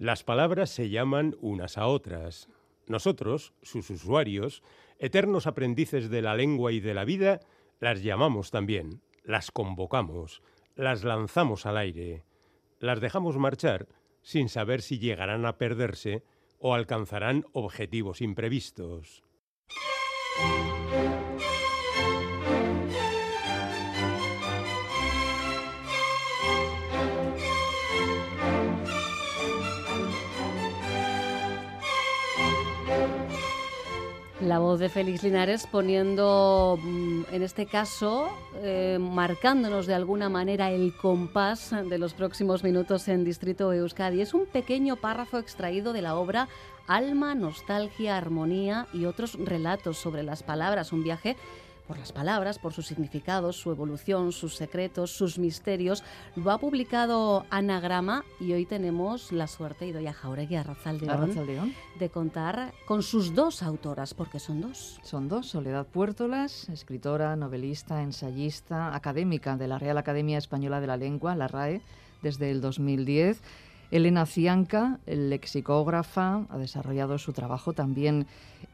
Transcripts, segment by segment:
Las palabras se llaman unas a otras. Nosotros, sus usuarios, eternos aprendices de la lengua y de la vida, las llamamos también, las convocamos, las lanzamos al aire, las dejamos marchar sin saber si llegarán a perderse o alcanzarán objetivos imprevistos. Voz de Félix Linares poniendo, mm, en este caso, eh, marcándonos de alguna manera el compás de los próximos minutos en Distrito Euskadi. Es un pequeño párrafo extraído de la obra Alma, Nostalgia, Armonía y otros relatos sobre las palabras. Un viaje por las palabras, por sus significados, su evolución, sus secretos, sus misterios. Lo ha publicado Anagrama y hoy tenemos la suerte, y doy a Jauregui Arrachaldeón, de contar con sus dos autoras, porque son dos. Son dos, Soledad Puertolas, escritora, novelista, ensayista, académica de la Real Academia Española de la Lengua, la RAE, desde el 2010. Elena Cianca, lexicógrafa, ha desarrollado su trabajo también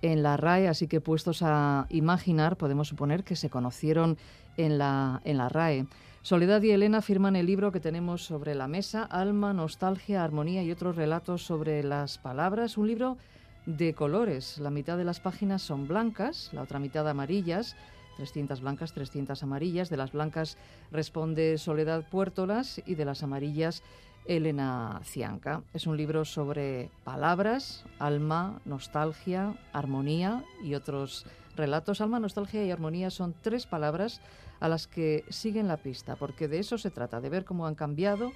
en la RAE, así que puestos a imaginar, podemos suponer que se conocieron en la, en la RAE. Soledad y Elena firman el libro que tenemos sobre la mesa, Alma, Nostalgia, Armonía y otros relatos sobre las palabras, un libro de colores. La mitad de las páginas son blancas, la otra mitad amarillas, 300 blancas, 300 amarillas. De las blancas responde Soledad Puertolas y de las amarillas Elena Cianca. Es un libro sobre palabras, alma, nostalgia, armonía y otros relatos. Alma, nostalgia y armonía son tres palabras a las que siguen la pista, porque de eso se trata, de ver cómo han cambiado,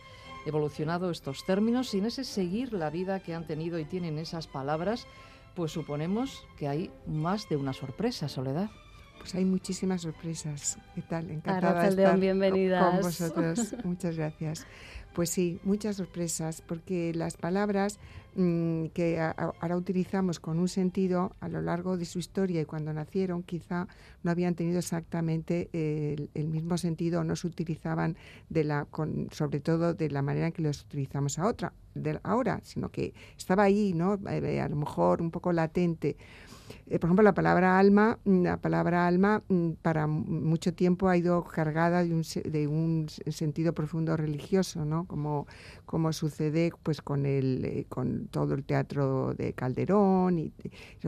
evolucionado estos términos, sin ese seguir la vida que han tenido y tienen esas palabras, pues suponemos que hay más de una sorpresa, Soledad. Pues hay muchísimas sorpresas. ¿Qué tal? Encantada de estar con vosotros. Muchas gracias. Pues sí, muchas sorpresas, porque las palabras mm, que ahora utilizamos con un sentido a lo largo de su historia y cuando nacieron quizá no habían tenido exactamente el, mismo sentido, no se utilizaban de la, con, sobre todo de la manera en que los utilizamos a otra, de ahora, sino que estaba ahí, ¿no? Eh, a lo mejor un poco latente. Eh, por ejemplo, la palabra alma, mm, la palabra alma mm, para mucho tiempo ha ido cargada de un, de un sentido profundo religioso, ¿no? Como, como sucede pues con el eh, con todo el teatro de Calderón y,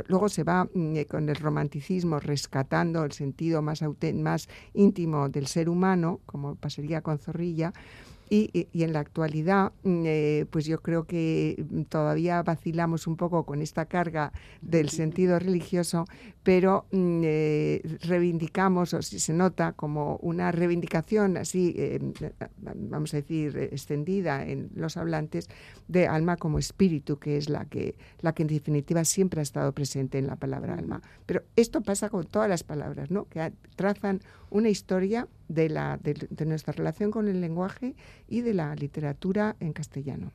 luego se va mm, eh, con el romanticismo rescatando el sentido más más íntimo del ser humano, como pasaría con Zorrilla y, en la actualidad, mm, eh, pues yo creo que todavía vacilamos un poco con esta carga del sentido religioso, pero mm, eh, reivindicamos, o si se nota como una reivindicación así, eh, vamos a decir, extendida en los hablantes, de alma como espíritu, que es la que, la que en definitiva siempre ha estado presente en la palabra alma. Pero esto pasa con todas las palabras, ¿no? que trazan una historia de, la, de, nuestra relación con el lenguaje y de la literatura en castellano.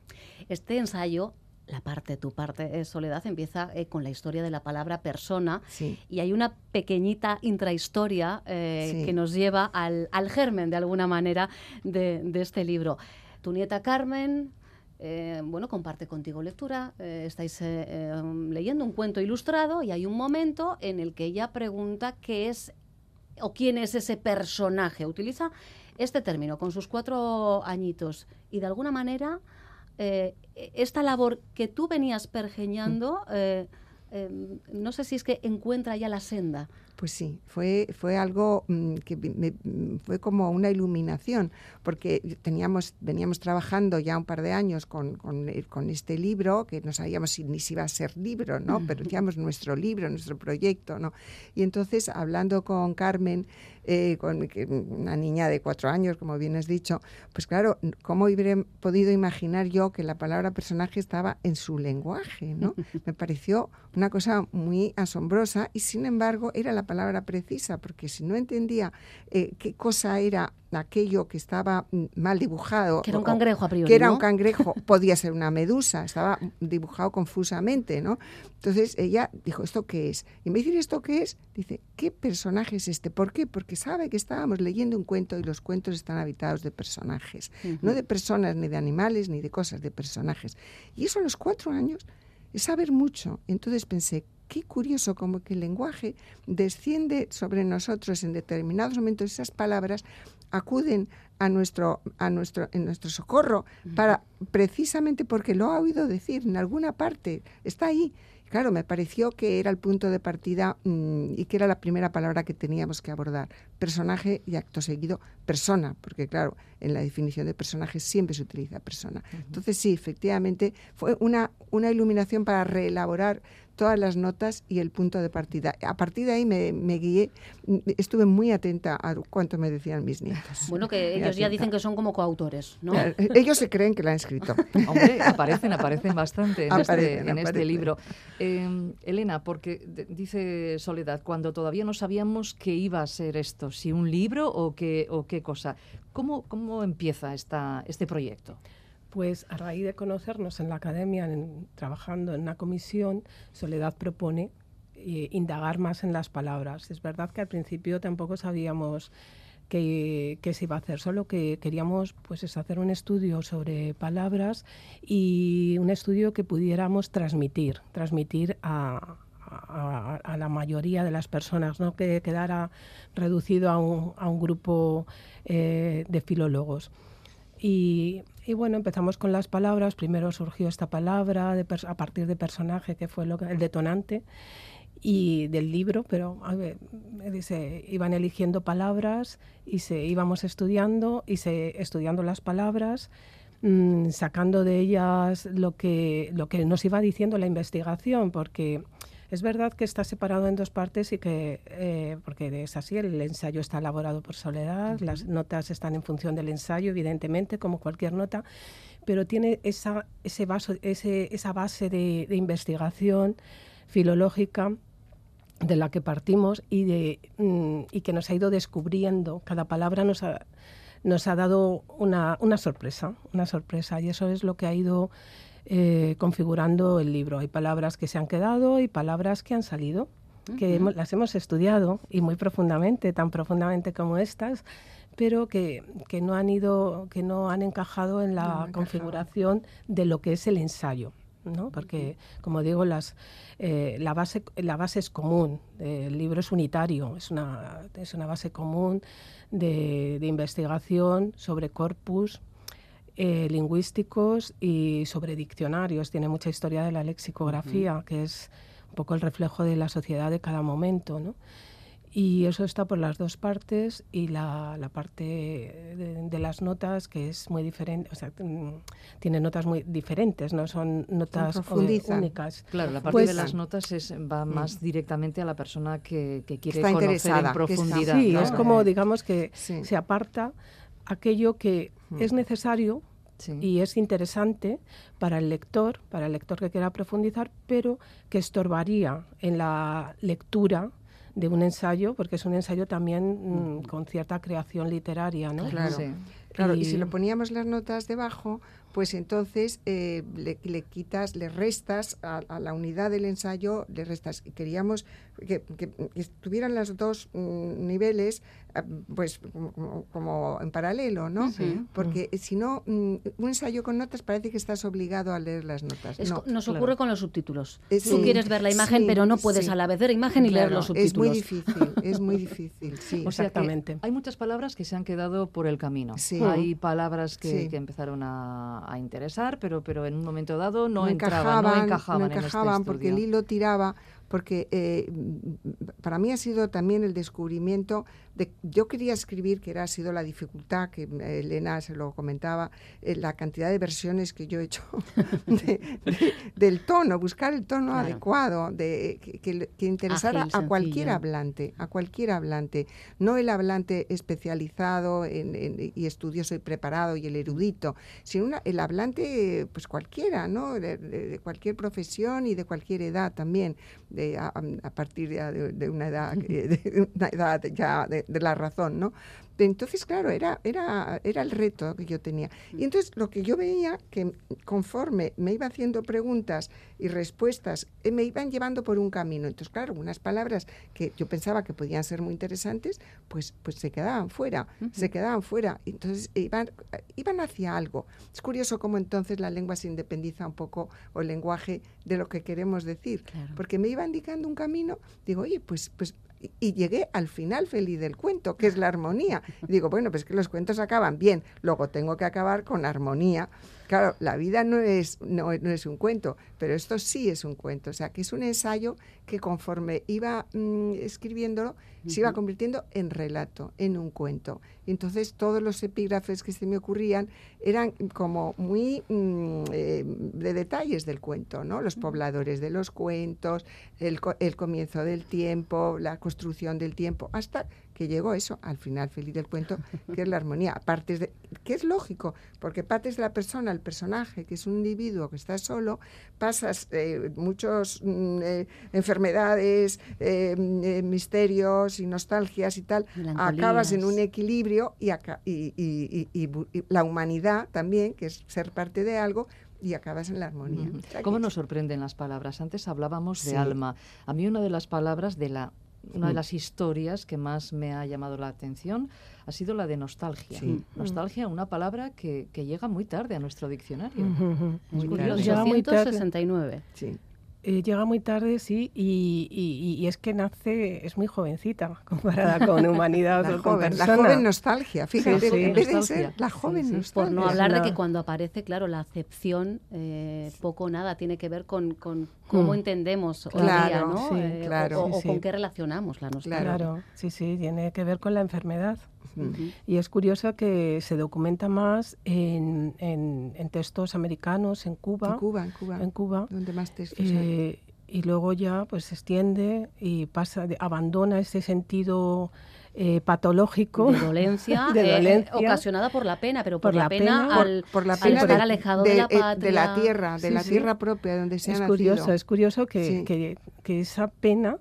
Este ensayo la parte, tu parte, eh, Soledad, empieza eh, con la historia de la palabra persona y hay una pequeñita intrahistoria eh, que nos lleva al, germen, de alguna manera, de, este libro. Tu nieta Carmen, bueno, comparte contigo lectura, estáis leyendo un cuento ilustrado y hay un momento en el que ella pregunta qué es o quién es ese personaje. Utiliza este término con sus cuatro añitos y de alguna manera eh, esta labor que tú venías pergeñando, eh, eh, no sé si es que encuentra ya la senda. Pues sí, fue, fue algo mm, que fue como una iluminación, porque teníamos, veníamos trabajando ya un par de años con, con, este libro, que no sabíamos si, ni si iba a ser libro, ¿no? Pero decíamos nuestro libro, nuestro proyecto, ¿no? Y entonces, hablando con Carmen, eh, con una niña de cuatro años, como bien has dicho, pues claro, ¿cómo hubiera podido imaginar yo que la palabra personaje estaba en su lenguaje? ¿no? Me pareció una cosa muy asombrosa y sin embargo era la palabra precisa, porque si no entendía eh, qué cosa era aquello que estaba mm, mal dibujado. Que era un cangrejo a priori. Que era un cangrejo, podía ser una medusa, estaba dibujado confusamente, ¿no? Entonces ella dijo, ¿esto qué es? Y me dice, ¿esto qué es? Dice, ¿qué personaje es este? ¿Por qué? Porque sabe que estábamos leyendo un cuento y los cuentos están habitados de personajes, no de personas, ni de animales, ni de cosas, de personajes. Y eso a los cuatro años es saber mucho. Entonces pensé, qué curioso como que el lenguaje desciende sobre nosotros en determinados momentos, esas palabras acuden a nuestro, a nuestro, en nuestro socorro para precisamente porque lo ha oído decir en alguna parte, está ahí. Claro, me pareció que era el punto de partida mm, y que era la primera palabra que teníamos que abordar. Personaje y acto seguido, persona, porque claro, en la definición de personaje siempre se utiliza persona. Entonces sí, efectivamente, fue una, una iluminación para reelaborar todas las notas y el punto de partida. A partir de ahí me, guié, estuve muy atenta a cuánto me decían mis nietos. Bueno, que ellos ya dicen que son como coautores, ¿no? Ellos se creen que la han escrito. Hombre, aparecen, aparecen bastante en, este, este, libro. Em, Elena, porque dice Soledad, cuando todavía no sabíamos qué iba a ser esto, si un libro o qué, o qué cosa. ¿Cómo, cómo empieza esta, este proyecto? Pues a raíz de conocernos en la academia, trabajando en una comisión, Soledad propone eh, indagar más en las palabras. Es verdad que al principio tampoco sabíamos qué, se iba a hacer, solo que queríamos pues, hacer un estudio sobre palabras y un estudio que pudiéramos transmitir, transmitir a, la mayoría de las personas, no que quedara reducido a un, grupo eh, de filólogos. Y, bueno, empezamos con las palabras. Primero surgió esta palabra a partir de personaje, que fue el detonante, y del libro, pero se iban eligiendo palabras y se íbamos estudiando y se estudiando las palabras, mm, sacando de ellas lo que, lo que nos iba diciendo la investigación, porque es verdad que está separado en dos partes y que, eh, porque es así, el ensayo está elaborado por Soledad, las notas están en función del ensayo, evidentemente, como cualquier nota, pero tiene esa, ese ese, esa base de, investigación filológica de la que partimos y, de, mm, y que nos ha ido descubriendo. Cada palabra nos ha, nos ha dado una, una sorpresa, una sorpresa, y eso es lo que ha ido eh, configurando el libro. Hay palabras que se han quedado y palabras que han salido, que las hemos estudiado y muy profundamente, tan profundamente como estas, pero que, que no han ido, que no han encajado en la configuración de lo que es el ensayo. ¿no? porque como digo las, eh, la, base, la base es común, el libro es unitario, es una, es una base común de, de investigación sobre corpus, eh, lingüísticos y sobre diccionarios. Tiene mucha historia de la lexicografía, que es un poco el reflejo de la sociedad de cada momento. ¿no? Y eso está por las dos partes y la, la parte de, las notas que es muy diferente, o sea, mm, tiene notas muy diferentes, no son notas únicas. Claro, la parte pues de las notas es, va mm. más directamente a la persona que, que quiere conocer en profundidad. Sí, es como, digamos, que se aparta aquello que mm. es necesario y es interesante para el lector, para el lector que quiera profundizar, pero que estorbaría en la lectura de un ensayo, porque es un ensayo también mm, con cierta creación literaria, ¿no? Claro, claro. Y... si lo poníamos las notas debajo, pues entonces eh, le, quitas, le restas a, a, la unidad del ensayo, le restas. Queríamos que, que, estuvieran los dos mm, niveles ah, pues como, en paralelo, ¿no? Porque si no, mm, un ensayo con notas parece que estás obligado a leer las notas. nos ocurre con los subtítulos. Eh, Tú quieres ver la imagen, pero no puedes a la vez ver imagen y leer los subtítulos. Es muy difícil, es muy difícil, sí. Exactamente. hay muchas palabras que se han quedado por el camino. Hay palabras que, empezaron a, interesar, pero, pero en un momento dado no, entraban, no encajaban, no encajaban este porque el hilo tiraba porque eh, para mí ha sido también el descubrimiento de, yo quería escribir, que era, ha sido la dificultad, que Elena se lo comentaba, eh, la cantidad de versiones que yo he hecho del tono, buscar el tono adecuado, de, que, interesara a cualquier hablante, a cualquier hablante, no el hablante especializado y estudioso y preparado y el erudito, sino el hablante, pues cualquiera, ¿no? De, de, cualquier profesión y de cualquier edad también de, a, partir de, una edad, de una edad ya de, la razón, ¿no? Entonces, claro, era, era, era el reto que yo tenía. Y entonces lo que yo veía, que conforme me iba haciendo preguntas y respuestas, eh, me iban llevando por un camino. Entonces, claro, unas palabras que yo pensaba que podían ser muy interesantes, pues, pues se quedaban fuera, se quedaban fuera. Entonces, iban, iban hacia algo. Es curioso cómo entonces la lengua se independiza un poco, o el lenguaje, de lo que queremos decir. Porque me iba indicando un camino, digo, oye, pues, pues y llegué al final feliz del cuento, que es la armonía. Y digo, bueno, pues que los cuentos acaban bien, luego tengo que acabar con armonía. Claro, la vida no es, no, es un cuento, pero esto sí es un cuento. O sea, que es un ensayo que conforme iba mm, escribiéndolo, se iba convirtiendo en relato, en un cuento. Y entonces todos los epígrafes que se me ocurrían eran como muy mm, eh, de detalles del cuento, ¿no? Los pobladores de los cuentos, el, el comienzo del tiempo, la construcción del tiempo, hasta que llegó eso al final feliz del cuento, que es la armonía. Aparte de, que es lógico, porque partes de la persona, el personaje, que es un individuo que está solo, pasas eh, muchas mm, eh, enfermedades, eh, misterios y nostalgias y tal, acabas en un equilibrio y, y, la humanidad también, que es ser parte de algo, y acabas en la armonía. ¿Cómo nos sorprenden las palabras? Antes hablábamos de alma. A mí una de las palabras de la una de las historias que más me ha llamado la atención ha sido la de nostalgia. Nostalgia, una palabra que, que, llega muy tarde a nuestro diccionario. Muy curioso. Tarde. Sí. Eh, llega muy tarde, sí, y, y, es que nace, es muy jovencita comparada con humanidad la o con joven, La joven nostalgia, fíjate, en vez de ser la joven nostalgia. Por no hablar de que cuando aparece, claro, la acepción eh, poco o nada tiene que ver con, con cómo mm. entendemos hoy día, ¿no? Eh, claro, o, con qué relacionamos la nostalgia. Claro, sí, sí, tiene que ver con la enfermedad. Y es curioso que se documenta más en, en, textos americanos, en Cuba. En Cuba, en Cuba. En Cuba. Donde más textos eh, Y luego ya pues se extiende y pasa, abandona ese sentido eh, patológico de dolencia, eh, ocasionada por la pena, pero por, la, pena, al, por, la pena estar alejado de, la patria. de la tierra, de la tierra propia donde se es ha curioso, Es curioso que, que, que, esa pena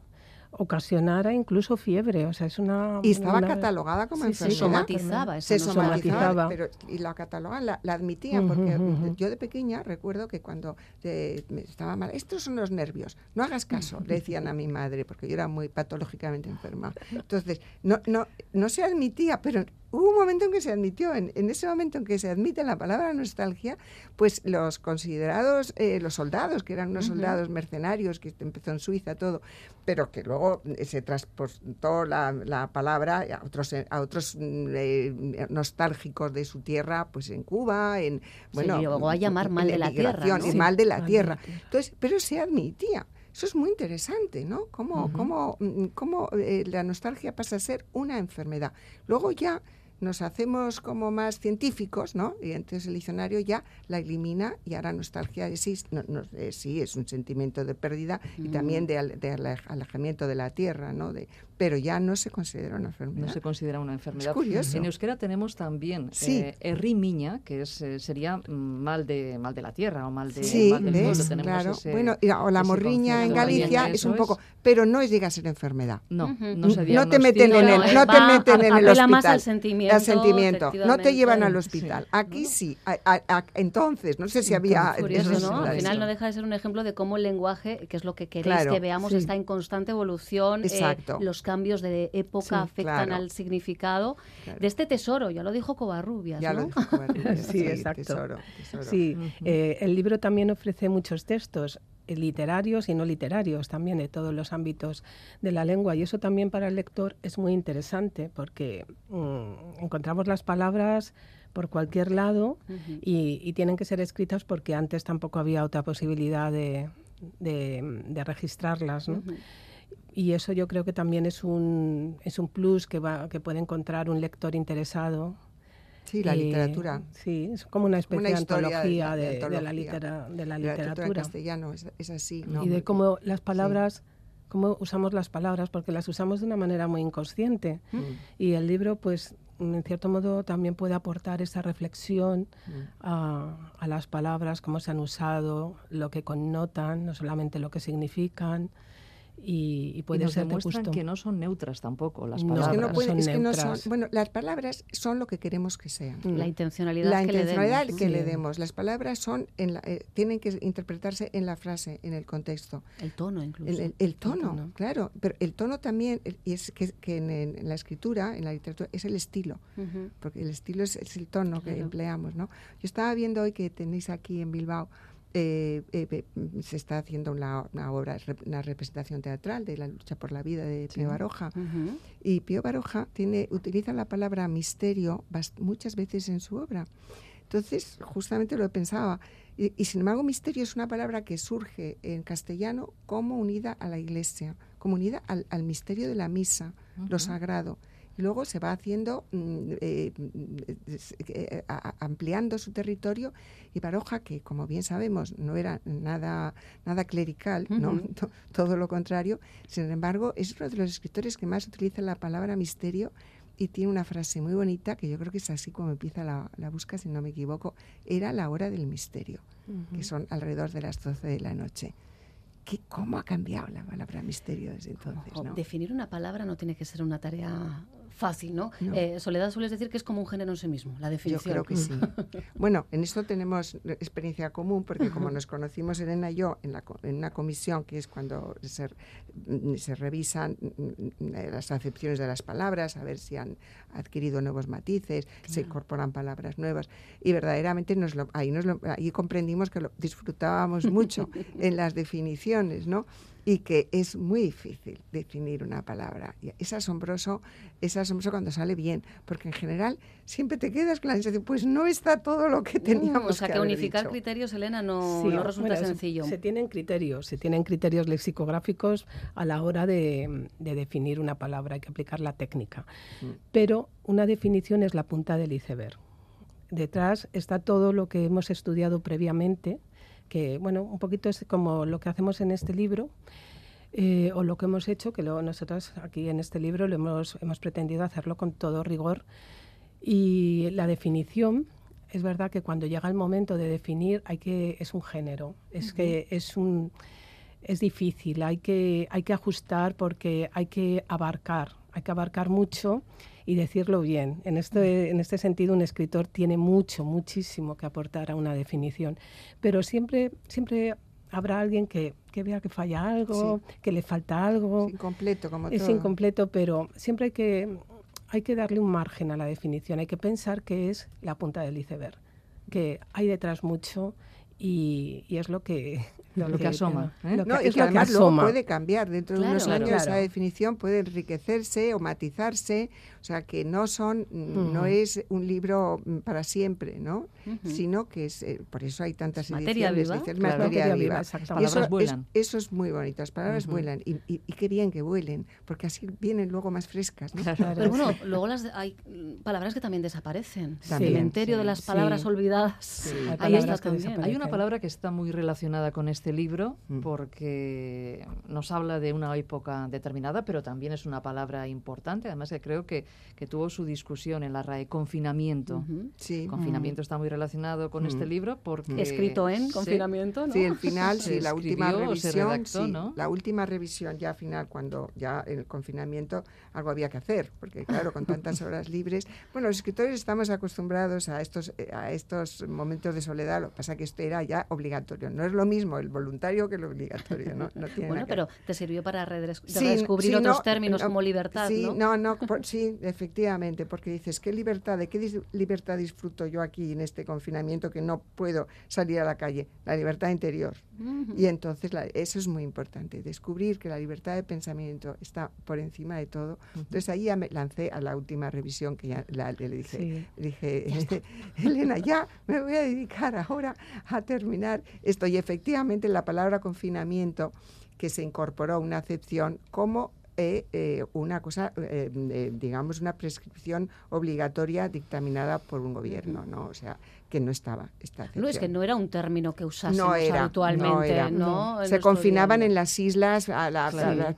ocasionara incluso fiebre, o sea, es una... Y estaba catalogada como enfermedad. Se somatizaba. Se somatizaba, pero, y la catalogan, la, la admitían, porque yo de pequeña recuerdo que cuando eh, estaba mal, estos son los nervios, no hagas caso, le decían a mi madre, porque yo era muy patológicamente enferma. Entonces, no, no, no se admitía, pero hubo un momento en que se admitió, en, ese momento en que se admite la palabra nostalgia, pues los considerados, eh, los soldados, que eran unos soldados mercenarios, que empezó en Suiza todo, pero que luego eh, se transportó la, la palabra a otros, a otros mm, eh, nostálgicos de su tierra, pues en Cuba, en, bueno, sí, luego a llamar mal de la tierra. ¿no? mal de la tierra. Entonces, pero se admitía. Eso es muy interesante, ¿no? Cómo, cómo, mm, cómo la nostalgia pasa a ser una enfermedad. Luego ya nos hacemos como más científicos, ¿no? Y entonces el diccionario ya la elimina y ahora nostalgia sí, eh, sí es un sentimiento de pérdida y también de, de, alejamiento de la tierra, ¿no? De, pero ya no se considera una enfermedad. No se considera una enfermedad. Es curioso. En euskera tenemos también sí. eh, que es, eh, sería mal de mal de la tierra o mal, de, sí, mal del claro. bueno, o la morriña en Galicia es un poco, pero no es llega a ser enfermedad. No, no, no te meten en el, no te meten en el hospital. Más al sentimiento, sentimiento. No te llevan al hospital. Aquí sí. entonces, no sé si había. Curioso, ¿no? Al final no deja de ser un ejemplo de cómo el lenguaje, que es lo que queréis que veamos, está en constante evolución. Eh, Exacto. los cambios de época afectan al significado de este tesoro, ya lo dijo Covarrubias. Ya ¿no? lo dijo Covarrubias. sí, exacto. Sí, eh, el libro también ofrece muchos textos eh, literarios y no literarios también de todos los ámbitos de la lengua y eso también para el lector es muy interesante porque mm, encontramos las palabras por cualquier lado y, tienen que ser escritas porque antes tampoco había otra posibilidad de, de, registrarlas. ¿no? Y eso yo creo que también es un, es un plus que, va, que puede encontrar un lector interesado. Sí, la literatura. Sí, es como una especie de antología de, la, litera, de la literatura. en castellano, es, así. Y de cómo las palabras, cómo usamos las palabras, porque las usamos de una manera muy inconsciente. Mm. Y el libro, pues, en cierto modo, también puede aportar esa reflexión mm. a, a las palabras, cómo se han usado, lo que connotan, no solamente lo que significan y, puede nos ser demuestran que no son neutras tampoco las palabras. es que no, son, bueno, las palabras son lo que queremos que sean. La intencionalidad, la que, intencionalidad le que le demos. Las palabras son en eh, tienen que interpretarse en la frase, en el contexto. El tono incluso. El, tono, claro. Pero el tono también, y es que, en, la escritura, en la literatura, es el estilo. Porque el estilo es, el tono que empleamos, ¿no? Yo estaba viendo hoy que tenéis aquí en Bilbao eh, eh, se está haciendo una, obra, una representación teatral de la lucha por la vida de Pío Baroja. Y Pío Baroja tiene, utiliza la palabra misterio muchas veces en su obra. Entonces, justamente lo pensaba. Y, sin embargo, misterio es una palabra que surge en castellano como unida a la iglesia, como unida al, misterio de la misa, lo sagrado luego se va haciendo, mm, eh, eh, ampliando su territorio y Baroja, que como bien sabemos no era nada, nada clerical, ¿no? todo lo contrario, sin embargo es uno de los escritores que más utiliza la palabra misterio y tiene una frase muy bonita que yo creo que es así como empieza la, la busca, si no me equivoco, era la hora del misterio, que son alrededor de las 12 de la noche. ¿Qué, ¿Cómo ha cambiado la palabra misterio desde entonces? Definir una palabra no tiene que ser una tarea fácil, ¿no? Eh, Soledad sueles decir que es como un género en sí mismo, la definición. Yo creo que sí. bueno, en esto tenemos experiencia común porque como nos conocimos Elena y yo en, la, en una comisión que es cuando se, se revisan mm, eh, las acepciones de las palabras, a ver si han adquirido nuevos matices, se incorporan palabras nuevas y verdaderamente nos ahí, nos ahí comprendimos que lo disfrutábamos mucho en las definiciones, ¿no? Y que es muy difícil definir una palabra. Es asombroso, es asombroso cuando sale bien, porque en general siempre te quedas con la sensación, pues no está todo lo que mm, teníamos. o sea, que, unificar criterios, Elena, no, resulta sencillo. Se, tienen criterios, se tienen criterios lexicográficos a la hora de, definir una palabra, hay que aplicar la técnica. Mm. Pero una definición es la punta del iceberg. Detrás está todo lo que hemos estudiado previamente, que bueno, un poquito es como lo que hacemos en este libro. Eh, o lo que hemos hecho, que lo, nosotros aquí en este libro lo hemos, hemos pretendido hacerlo con todo rigor. Y la definición, es verdad que cuando llega el momento de definir, hay que, es un género, es que es un es difícil, hay que, hay que ajustar porque hay que abarcar, hay que abarcar mucho y decirlo bien. En este, en este sentido, un escritor tiene mucho, muchísimo que aportar a una definición, pero siempre, siempre habrá alguien que, que vea que falla algo, que le falta algo. Es incompleto, como Es incompleto, pero siempre hay que, hay que darle un margen a la definición, hay que pensar que es la punta del iceberg, que hay detrás mucho y, y es lo que lo, que, asoma. ¿eh? No, y que además luego puede cambiar. Dentro de unos años esa definición puede enriquecerse o matizarse. O sea, que no son, no es un libro mm, para siempre, ¿no? Sino que es, eh, por eso hay tantas materia ediciones. Viva. materia, viva. Y eso, vuelan. Es, eso es muy bonito. Las palabras vuelan. Y, y, qué bien que vuelen, porque así vienen luego más frescas. Pero bueno, luego las, hay palabras que también desaparecen. Cementerio de las palabras olvidadas. También. Hay una palabra que está muy relacionada con este este libro mm. porque nos habla de una época determinada, pero también es una palabra importante. Además, que creo que, que tuvo su discusión en la RAE, confinamiento. sí. Confinamiento está muy relacionado con este mm. libro porque... Escrito en confinamiento, ¿no? Sí, el final, sí, la última revisión. La última revisión ya final, cuando ya en el confinamiento algo había que hacer, porque claro, con tantas horas libres... Bueno, los escritores estamos acostumbrados a estos, eh, a estos momentos de soledad, lo que pasa que esto era ya obligatorio. No es lo mismo el voluntario que lo obligatorio. ¿no? bueno, pero te sirvió para redescubrir otros términos como libertad, sí, ¿no? No, sí, efectivamente, porque dices, ¿qué libertad? ¿De qué libertad disfruto yo aquí en este confinamiento que no puedo salir a la calle? La libertad interior. Y entonces eso es muy importante, descubrir que la libertad de pensamiento está por encima de todo. Entonces ahí ya me lancé a la última revisión que ya le dije, dije Elena, ya me voy a dedicar ahora a terminar esto. Y efectivamente la palabra confinamiento, que se incorporó una acepción como eh, eh, una cosa, eh, digamos, una prescripción obligatoria dictaminada por un gobierno, ¿no? O sea, que no estaba esta No, es que no era un término que usásemos habitualmente, ¿no? Se confinaban en las islas, a la,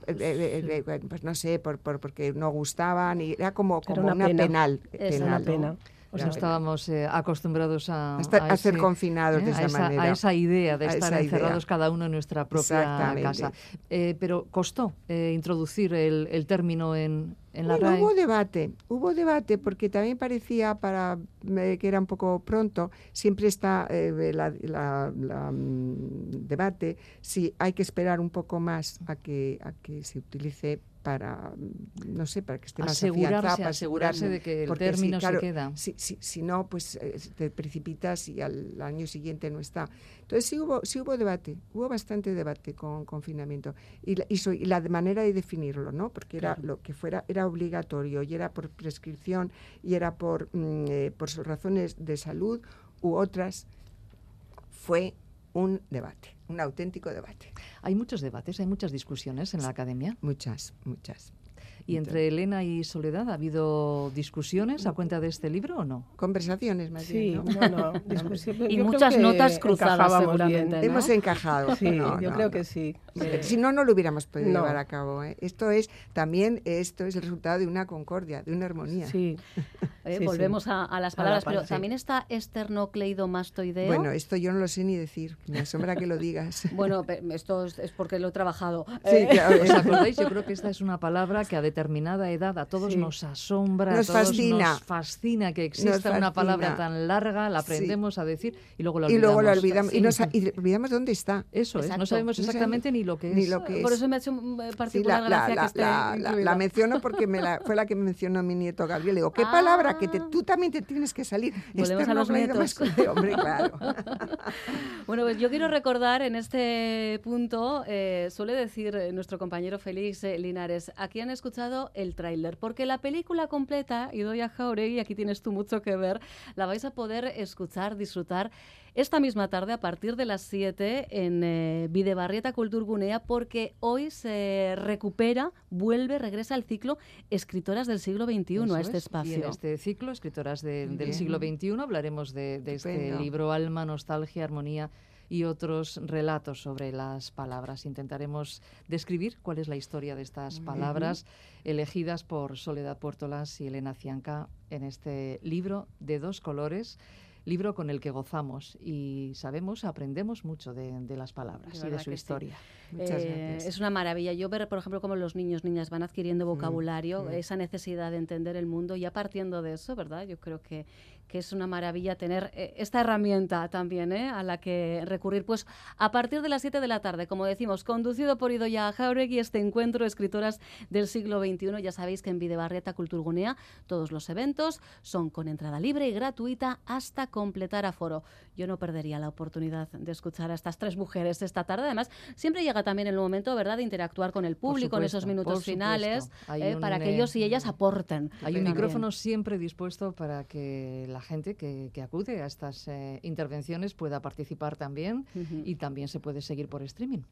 pues no sé, por, por, porque no gustaban, y era como, como una, penal. una pena. Pues no estábamos eh, acostumbrados a, a, ser confinados de esa, manera. A esa idea de estar encerrados cada uno en nuestra propia casa. Eh, pero costó eh, introducir el, término en, en la bueno, Hubo debate, hubo debate porque también parecía para que era un poco pronto, siempre está la, la, mm, debate si hay que esperar un poco más a que, a que se utilice para, no sé, para que esté más asegurarse, asegurarse de que el término se queda. Si, si, si, no, pues eh, te precipitas y al año siguiente no está. Entonces sí hubo, sí hubo debate, hubo bastante debate con confinamiento y la, y, la manera de definirlo, ¿no? Porque era lo que fuera, era obligatorio y era por prescripción y era por, mm, eh, por razones de salud u otras, fue un debate, un auténtico debate. Hay muchos debates, hay muchas discusiones en la academia. Muchas, muchas. ¿Y entre Elena y Soledad ha habido discusiones a cuenta de este libro o no? Conversaciones más bien. Sí, no, y muchas notas cruzadas seguramente. Hemos encajado. Sí, yo creo que sí. Si no, no lo hubiéramos podido llevar a cabo. ¿eh? Esto es también esto es el resultado de una concordia, de una armonía. Sí. Eh, volvemos A, las palabras, pero también está esternocleidomastoideo. Bueno, esto yo no lo sé ni decir. Me asombra que lo digas. bueno, esto es, porque lo he trabajado. Sí, eh, ¿Os acordáis? Yo creo que esta es una palabra que a determinada edad a todos nos asombra, nos a todos fascina. nos fascina que exista una palabra tan larga, la aprendemos a decir y luego la olvidamos. Y luego la olvidamos. Y, nos, olvidamos dónde está. Eso es, no sabemos exactamente ni lo que es. lo que Por eso me ha hecho particular gracia que esté la, menciono porque me fue la que me mencionó mi nieto Gabriel. Le digo, ¿qué palabra? Que te, tú también te tienes que salir. Volvemos a los nietos. hombre, claro. bueno, pues yo quiero recordar en este punto, eh, suele decir nuestro compañero Félix eh, Linares, aquí han escuchado el tráiler, porque la película completa, Idoia Jauregui, aquí tienes tú mucho que ver, la vais a poder escuchar, disfrutar esta misma tarde a partir de las 7 en eh, Videbarrieta Culturgunea porque hoy se recupera, vuelve, regresa al ciclo Escritoras del siglo XXI a este espacio. Y en este ciclo, Escritoras del siglo XXI, hablaremos de, de este libro Alma, Nostalgia, Armonía y otros relatos sobre las palabras. Intentaremos describir cuál es la historia de estas palabras elegidas por Soledad Puertolas y Elena Cianca en este libro de dos colores libro con el que gozamos y sabemos, aprendemos mucho de, las palabras y de su historia. Eh, es una maravilla. Yo ver, por ejemplo, cómo los niños, niñas van adquiriendo vocabulario, mm. esa necesidad de entender el mundo, y ya partiendo de eso, ¿verdad? Yo creo que, que es una maravilla tener eh, esta herramienta también ¿eh? a la que recurrir. Pues a partir de las 7 de la tarde, como decimos, conducido por Idoya Jauregui, este encuentro de escritoras del siglo XXI. Ya sabéis que en Videbarrieta Culturgunea todos los eventos son con entrada libre y gratuita hasta completar aforo. Yo no perdería la oportunidad de escuchar a estas tres mujeres esta tarde. Además, siempre llega también el momento, ¿verdad?, de interactuar con el público en esos minutos finales eh, para que ellos y ellas aporten. Hay un micrófono siempre dispuesto para que la gente que, acude a estas eh, intervenciones pueda participar también y también se puede seguir por streaming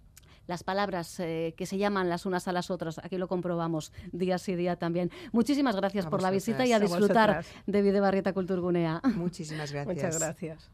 las palabras eh, que se llaman las unas a las otras. Aquí lo comprobamos día sí día también. Muchísimas gracias por la visita y a disfrutar de Videbarrieta Culturgunea. Muchísimas gracias. Muchas gracias.